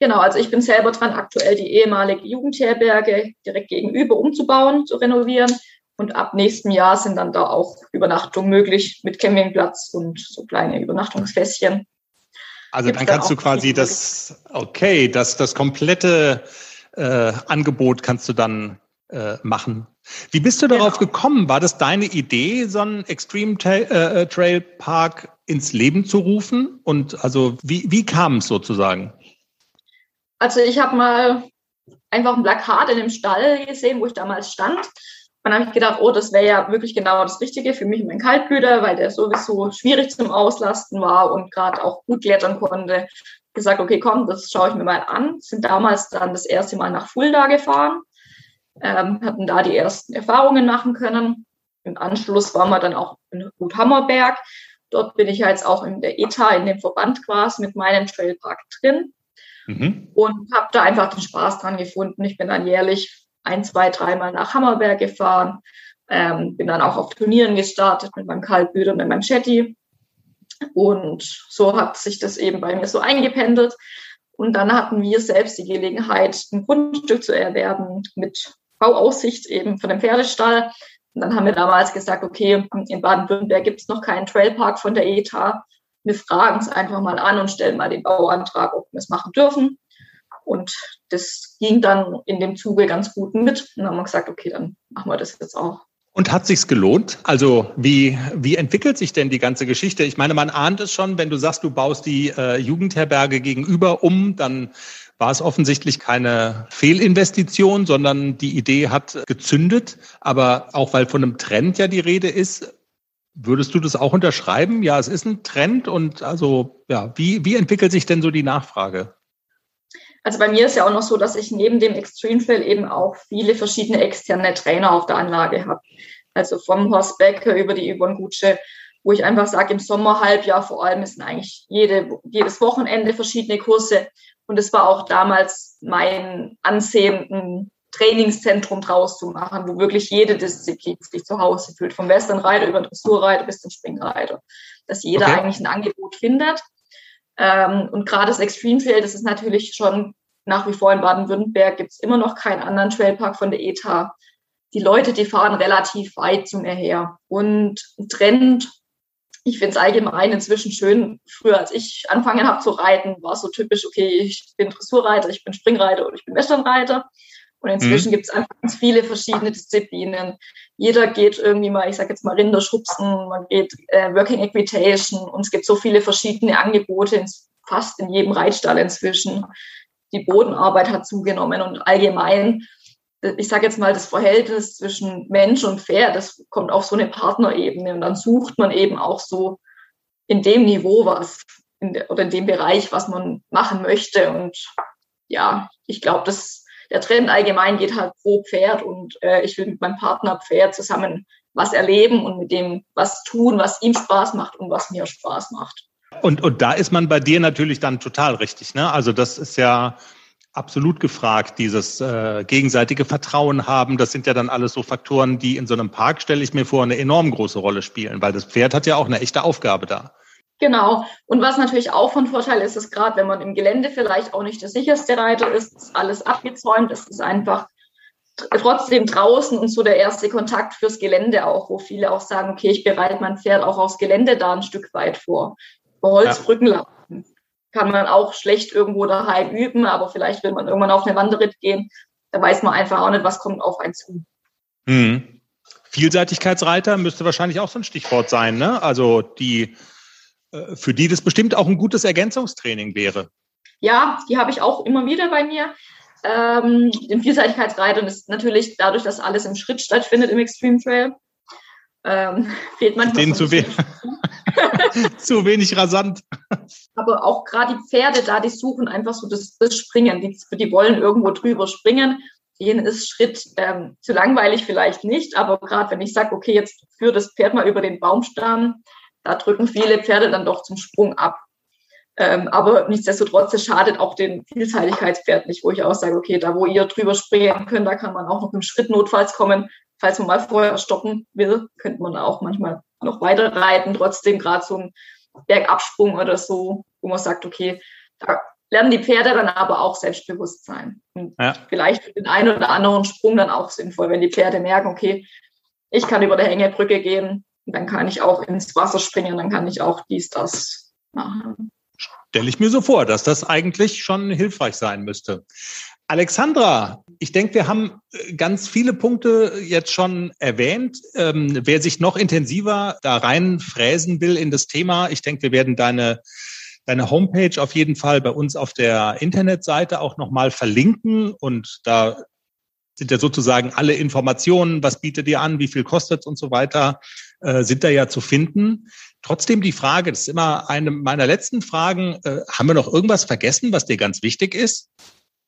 Genau, also ich bin selber dran, aktuell die ehemalige Jugendherberge direkt gegenüber umzubauen, zu renovieren. Und ab nächstem Jahr sind dann da auch Übernachtungen möglich mit Campingplatz und so kleine Übernachtungsfässchen. Also Gibt's dann kannst du quasi das, okay, das, das komplette äh, Angebot kannst du dann äh, machen. Wie bist du darauf genau. gekommen? War das deine Idee, so einen Extreme Trail, äh, Trail Park ins Leben zu rufen? Und also wie, wie kam es sozusagen? Also ich habe mal einfach ein Plakat in dem Stall gesehen, wo ich damals stand. Und dann habe ich gedacht, oh, das wäre ja wirklich genau das Richtige für mich und meinen Kaltblüter, weil der sowieso schwierig zum Auslasten war und gerade auch gut klettern konnte. Gesagt, okay, komm, das schaue ich mir mal an. Sind damals dann das erste Mal nach Fulda gefahren, ähm, hatten da die ersten Erfahrungen machen können. Im Anschluss waren wir dann auch in Gut Hammerberg. Dort bin ich jetzt auch in der ETA, in dem Verband quasi mit meinem Trailpark drin. Mhm. Und habe da einfach den Spaß dran gefunden. Ich bin dann jährlich ein, zwei, dreimal nach Hammerberg gefahren. Ähm, bin dann auch auf Turnieren gestartet mit meinem Kaltbüder und mit meinem Chatty. Und so hat sich das eben bei mir so eingependelt. Und dann hatten wir selbst die Gelegenheit, ein Grundstück zu erwerben mit Bauaussicht eben von dem Pferdestall. Und dann haben wir damals gesagt, okay, in Baden-Württemberg gibt es noch keinen Trailpark von der ETA wir fragen es einfach mal an und stellen mal den Bauantrag, ob wir es machen dürfen. Und das ging dann in dem Zuge ganz gut mit. Und dann haben wir gesagt, okay, dann machen wir das jetzt auch. Und hat sich's gelohnt? Also wie, wie entwickelt sich denn die ganze Geschichte? Ich meine, man ahnt es schon, wenn du sagst, du baust die äh, Jugendherberge gegenüber um, dann war es offensichtlich keine Fehlinvestition, sondern die Idee hat gezündet. Aber auch weil von einem Trend ja die Rede ist, Würdest du das auch unterschreiben? Ja, es ist ein Trend und also, ja, wie, wie entwickelt sich denn so die Nachfrage? Also bei mir ist ja auch noch so, dass ich neben dem Extreme Trail eben auch viele verschiedene externe Trainer auf der Anlage habe. Also vom Horst Becker über die Yvonne Gutsche wo ich einfach sage, im Sommerhalbjahr vor allem ist eigentlich jede, jedes Wochenende verschiedene Kurse. Und es war auch damals mein Ansehen, Trainingszentrum draus zu machen, wo wirklich jede Disziplin sich zu Hause fühlt, vom Westernreiter über den Dressurreiter bis zum Springreiter, dass jeder okay. eigentlich ein Angebot findet. Ähm, und gerade das Extreme Trail, das ist natürlich schon nach wie vor in Baden-Württemberg, gibt es immer noch keinen anderen Trailpark von der ETA. Die Leute, die fahren relativ weit zum Erher. Und ein Trend, ich finde es allgemein inzwischen schön, früher als ich angefangen habe zu reiten, war es so typisch, okay, ich bin Dressurreiter, ich bin Springreiter oder ich bin Westernreiter. Und inzwischen mhm. gibt es einfach ganz viele verschiedene Disziplinen. Jeder geht irgendwie mal, ich sage jetzt mal Rinderschubsen, man geht äh, Working Equitation und es gibt so viele verschiedene Angebote in, fast in jedem Reitstall inzwischen. Die Bodenarbeit hat zugenommen und allgemein, ich sage jetzt mal, das Verhältnis zwischen Mensch und Pferd, das kommt auf so eine Partnerebene und dann sucht man eben auch so in dem Niveau was in de, oder in dem Bereich, was man machen möchte. Und ja, ich glaube, das der Trend allgemein geht halt pro Pferd und äh, ich will mit meinem Partner Pferd zusammen was erleben und mit dem was tun, was ihm Spaß macht und was mir Spaß macht. Und, und da ist man bei dir natürlich dann total richtig. Ne? Also das ist ja absolut gefragt, dieses äh, gegenseitige Vertrauen haben. Das sind ja dann alles so Faktoren, die in so einem Park, stelle ich mir vor, eine enorm große Rolle spielen, weil das Pferd hat ja auch eine echte Aufgabe da. Genau. Und was natürlich auch von Vorteil ist, ist gerade, wenn man im Gelände vielleicht auch nicht der sicherste Reiter ist, ist alles abgezäunt, es ist einfach trotzdem draußen und so der erste Kontakt fürs Gelände auch, wo viele auch sagen, okay, ich bereite mein Pferd auch aufs Gelände da ein Stück weit vor. Über Holzbrücken ja. laufen. Kann man auch schlecht irgendwo daheim üben, aber vielleicht will man irgendwann auf eine Wanderritt gehen. Da weiß man einfach auch nicht, was kommt auf einen zu. Hm. Vielseitigkeitsreiter müsste wahrscheinlich auch so ein Stichwort sein, ne? Also die für die das bestimmt auch ein gutes Ergänzungstraining wäre. Ja, die habe ich auch immer wieder bei mir. Ähm, den Vielseitigkeitsreitern ist natürlich dadurch, dass alles im Schritt stattfindet im Extreme Trail, ähm, fehlt manchmal. Denen zu, we zu wenig rasant. Aber auch gerade die Pferde da, die suchen einfach so das, das Springen. Die, die wollen irgendwo drüber springen. Denen ist Schritt ähm, zu langweilig vielleicht nicht, aber gerade wenn ich sage, okay, jetzt führe das Pferd mal über den Baumstamm, da drücken viele Pferde dann doch zum Sprung ab. Ähm, aber nichtsdestotrotz, es schadet auch den Vielseitigkeitspferd nicht, wo ich auch sage, okay, da wo ihr drüber springen könnt, da kann man auch noch im Schritt notfalls kommen. Falls man mal vorher stoppen will, könnte man auch manchmal noch weiter reiten, trotzdem gerade so ein Bergabsprung oder so, wo man sagt, okay, da lernen die Pferde dann aber auch Selbstbewusstsein. Und ja. vielleicht für den einen oder anderen Sprung dann auch sinnvoll, wenn die Pferde merken, okay, ich kann über der Hängebrücke gehen, dann kann ich auch ins Wasser springen, dann kann ich auch dies, das machen. Stelle ich mir so vor, dass das eigentlich schon hilfreich sein müsste. Alexandra, ich denke, wir haben äh, ganz viele Punkte jetzt schon erwähnt. Ähm, wer sich noch intensiver da reinfräsen will in das Thema, ich denke, wir werden deine, deine Homepage auf jeden Fall bei uns auf der Internetseite auch nochmal verlinken und da sind ja sozusagen alle Informationen, was bietet ihr an, wie viel kostet und so weiter, äh, sind da ja zu finden. Trotzdem die Frage, das ist immer eine meiner letzten Fragen, äh, haben wir noch irgendwas vergessen, was dir ganz wichtig ist?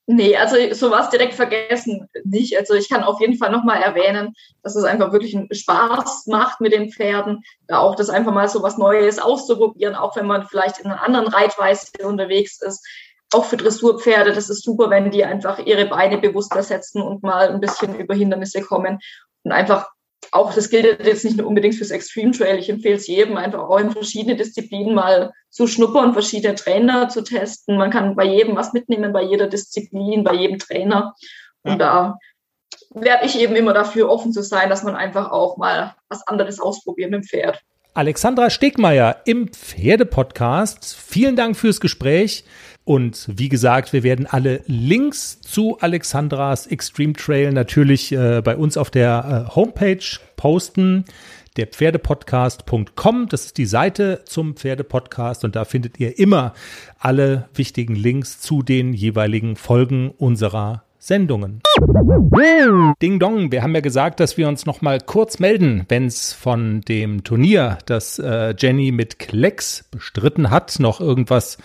Nee, also sowas direkt vergessen nicht. Also ich kann auf jeden Fall nochmal erwähnen, dass es einfach wirklich einen Spaß macht mit den Pferden, da auch das einfach mal so was Neues auszuprobieren, auch wenn man vielleicht in einer anderen Reitweise unterwegs ist. Auch für Dressurpferde, das ist super, wenn die einfach ihre Beine bewusster setzen und mal ein bisschen über Hindernisse kommen und einfach auch das gilt jetzt nicht nur unbedingt fürs Extreme Trail. Ich empfehle es jedem, einfach auch in verschiedene Disziplinen mal zu schnuppern, verschiedene Trainer zu testen. Man kann bei jedem was mitnehmen, bei jeder Disziplin, bei jedem Trainer. Und da werde ich eben immer dafür offen zu sein, dass man einfach auch mal was anderes ausprobiert mit dem Pferd. Alexandra Stegmeier im Pferdepodcast. Vielen Dank fürs Gespräch. Und wie gesagt, wir werden alle Links zu Alexandras Extreme Trail natürlich äh, bei uns auf der äh, Homepage posten der Pferdepodcast.com. Das ist die Seite zum Pferdepodcast und da findet ihr immer alle wichtigen Links zu den jeweiligen Folgen unserer Sendungen. Ding Dong, wir haben ja gesagt, dass wir uns noch mal kurz melden, wenn es von dem Turnier, das äh, Jenny mit Klecks bestritten hat, noch irgendwas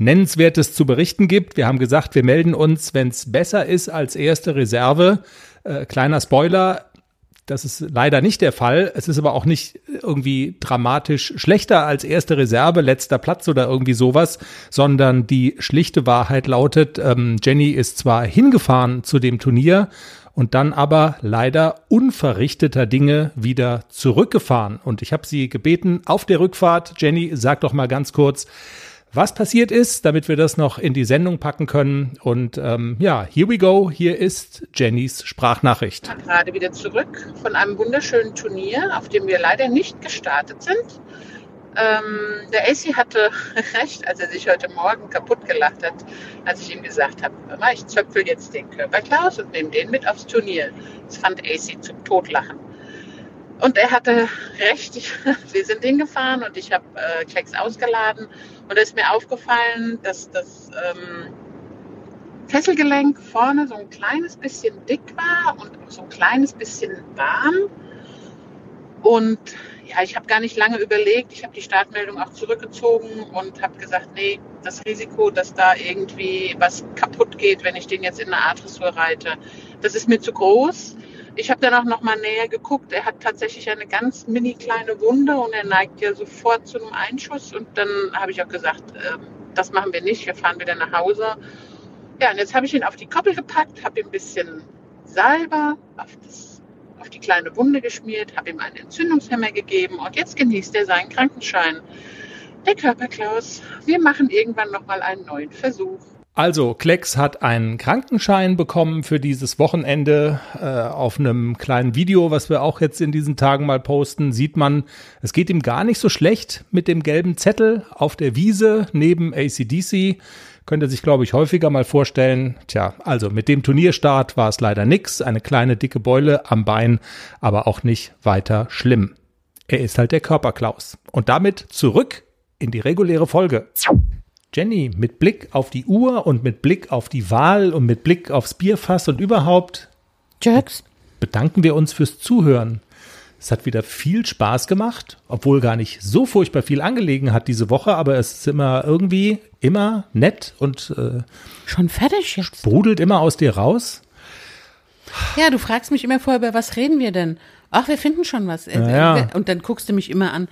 Nennenswertes zu berichten gibt. Wir haben gesagt, wir melden uns, wenn es besser ist als erste Reserve. Äh, kleiner Spoiler, Das ist leider nicht der Fall. Es ist aber auch nicht irgendwie dramatisch schlechter als erste Reserve, letzter Platz oder irgendwie sowas, sondern die schlichte Wahrheit lautet, ähm, Jenny ist zwar hingefahren zu dem Turnier und dann aber leider unverrichteter Dinge wieder zurückgefahren. Und ich habe sie gebeten, auf der Rückfahrt, Jenny, sag doch mal ganz kurz, was passiert ist, damit wir das noch in die Sendung packen können. Und ähm, ja, here we go. Hier ist Jennys Sprachnachricht. Ich bin gerade wieder zurück von einem wunderschönen Turnier, auf dem wir leider nicht gestartet sind. Ähm, der AC hatte recht, als er sich heute Morgen kaputt gelacht hat, als ich ihm gesagt habe, ich zöpfel jetzt den Körperklaus und nehme den mit aufs Turnier. Das fand AC zum Totlachen. Und er hatte recht, wir sind hingefahren und ich habe äh, Klecks ausgeladen und da ist mir aufgefallen, dass das ähm, Fesselgelenk vorne so ein kleines bisschen dick war und so ein kleines bisschen warm. Und ja, ich habe gar nicht lange überlegt. Ich habe die Startmeldung auch zurückgezogen und habe gesagt, nee, das Risiko, dass da irgendwie was kaputt geht, wenn ich den jetzt in eine A-Dressur reite, das ist mir zu groß. Ich habe dann auch noch mal näher geguckt. Er hat tatsächlich eine ganz mini kleine Wunde und er neigt ja sofort zu einem Einschuss. Und dann habe ich auch gesagt, äh, das machen wir nicht. Wir fahren wieder nach Hause. Ja, und jetzt habe ich ihn auf die Koppel gepackt, habe ihm ein bisschen Salbe auf, das, auf die kleine Wunde geschmiert, habe ihm einen Entzündungshemmer gegeben und jetzt genießt er seinen Krankenschein. Der Körperklaus, wir machen irgendwann noch mal einen neuen Versuch. Also, Klecks hat einen Krankenschein bekommen für dieses Wochenende. Äh, auf einem kleinen Video, was wir auch jetzt in diesen Tagen mal posten, sieht man, es geht ihm gar nicht so schlecht mit dem gelben Zettel auf der Wiese neben ACDC. Könnte sich, glaube ich, häufiger mal vorstellen. Tja, also mit dem Turnierstart war es leider nix. Eine kleine dicke Beule am Bein, aber auch nicht weiter schlimm. Er ist halt der Körperklaus. Und damit zurück in die reguläre Folge. Jenny, mit Blick auf die Uhr und mit Blick auf die Wahl und mit Blick aufs Bierfass und überhaupt Jerks. bedanken wir uns fürs Zuhören. Es hat wieder viel Spaß gemacht, obwohl gar nicht so furchtbar viel angelegen hat diese Woche, aber es ist immer irgendwie immer nett und äh, Schon fertig jetzt? sprudelt immer aus dir raus. Ja, du fragst mich immer vorher, über was reden wir denn? Ach, wir finden schon was. Ja. Und dann guckst du mich immer an.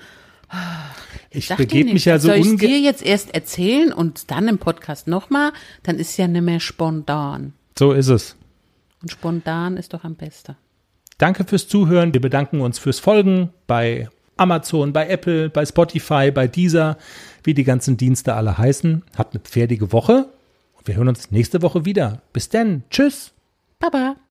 Ich Dachte begebe mich ja so Soll ich dir jetzt erst erzählen und dann im Podcast nochmal? Dann ist ja nicht mehr spontan. So ist es. Und spontan ist doch am besten. Danke fürs Zuhören. Wir bedanken uns fürs Folgen bei Amazon, bei Apple, bei Spotify, bei Deezer, wie die ganzen Dienste alle heißen. Habt eine pferdige Woche und wir hören uns nächste Woche wieder. Bis dann. Tschüss. Baba.